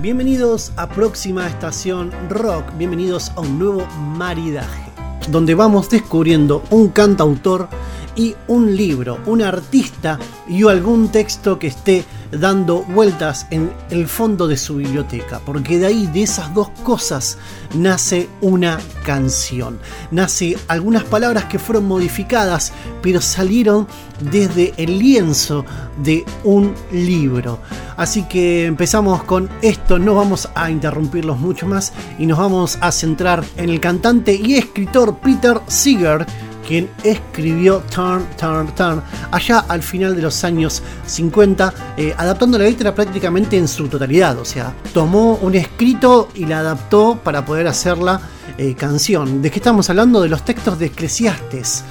Bienvenidos a Próxima Estación Rock, bienvenidos a un nuevo maridaje, donde vamos descubriendo un cantautor y un libro, un artista y algún texto que esté dando vueltas en el fondo de su biblioteca, porque de ahí, de esas dos cosas, nace una canción. Nace algunas palabras que fueron modificadas, pero salieron desde el lienzo de un libro. Así que empezamos con esto, no vamos a interrumpirlos mucho más y nos vamos a centrar en el cantante y escritor Peter Seeger quien escribió Turn, Turn, Turn allá al final de los años 50, eh, adaptando la letra prácticamente en su totalidad. O sea, tomó un escrito y la adaptó para poder hacerla eh, canción. ¿De qué estamos hablando? De los textos de Eclesiastes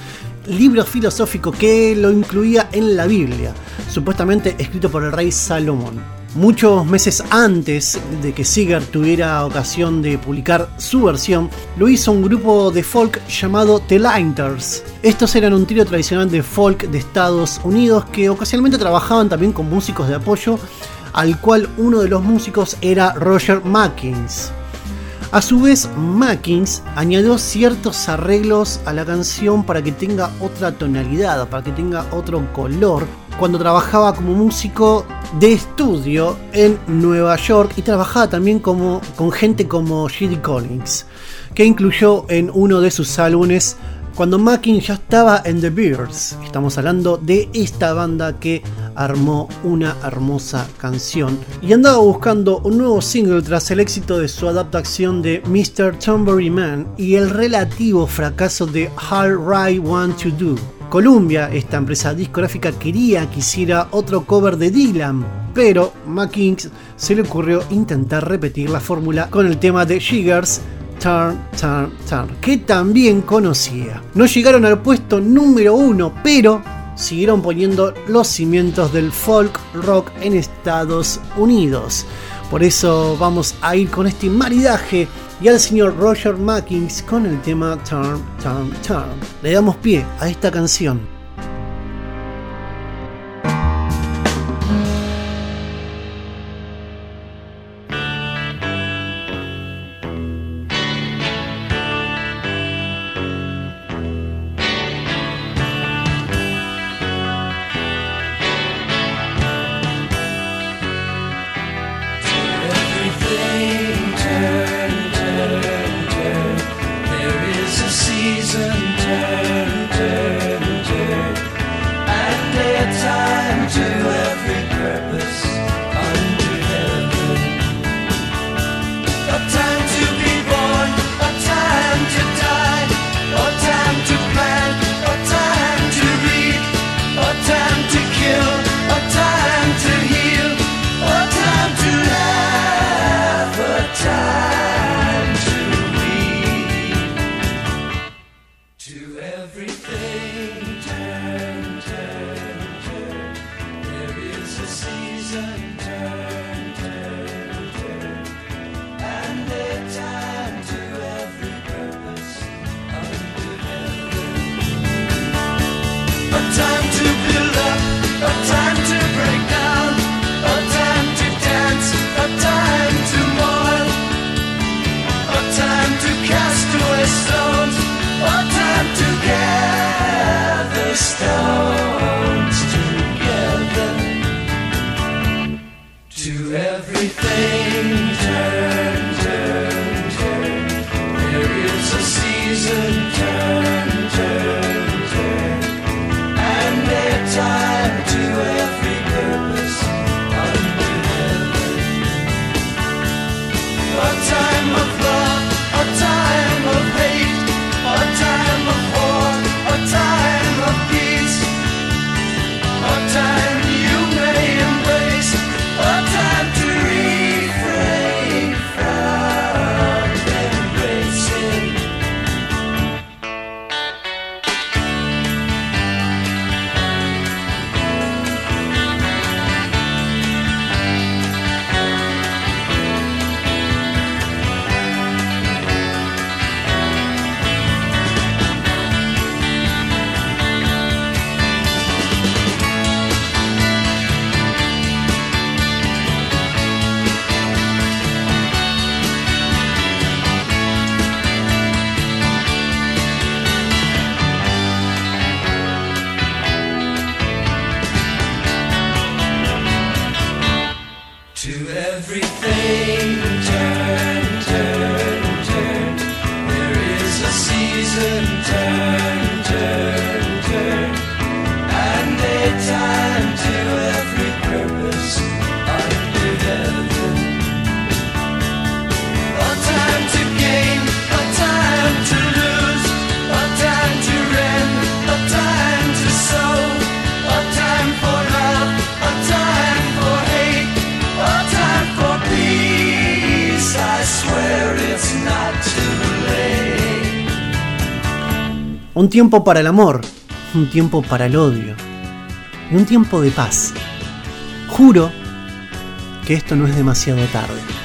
libro filosófico que lo incluía en la Biblia, supuestamente escrito por el rey Salomón. Muchos meses antes de que Seeger tuviera ocasión de publicar su versión, lo hizo un grupo de folk llamado The Linters. Estos eran un trío tradicional de folk de Estados Unidos que ocasionalmente trabajaban también con músicos de apoyo, al cual uno de los músicos era Roger Mackins. A su vez, Mackins añadió ciertos arreglos a la canción para que tenga otra tonalidad, para que tenga otro color, cuando trabajaba como músico de estudio en Nueva York y trabajaba también como, con gente como Judy Collins, que incluyó en uno de sus álbumes cuando Mackin ya estaba en The Bears. Estamos hablando de esta banda que armó una hermosa canción y andaba buscando un nuevo single tras el éxito de su adaptación de Mr. Tambourine Man y el relativo fracaso de How I Want to Do. Columbia, esta empresa discográfica, quería que hiciera otro cover de Dylan, pero Mackins se le ocurrió intentar repetir la fórmula con el tema de Jiggers Turn, Turn, Turn, que también conocía. No llegaron al puesto número uno, pero siguieron poniendo los cimientos del folk rock en Estados Unidos. Por eso vamos a ir con este maridaje y al señor Roger Mackins con el tema Turn, Turn, Turn. Le damos pie a esta canción. Everything turned, turned, turned. There is a season. Un tiempo para el amor, un tiempo para el odio y un tiempo de paz. Juro que esto no es demasiado tarde.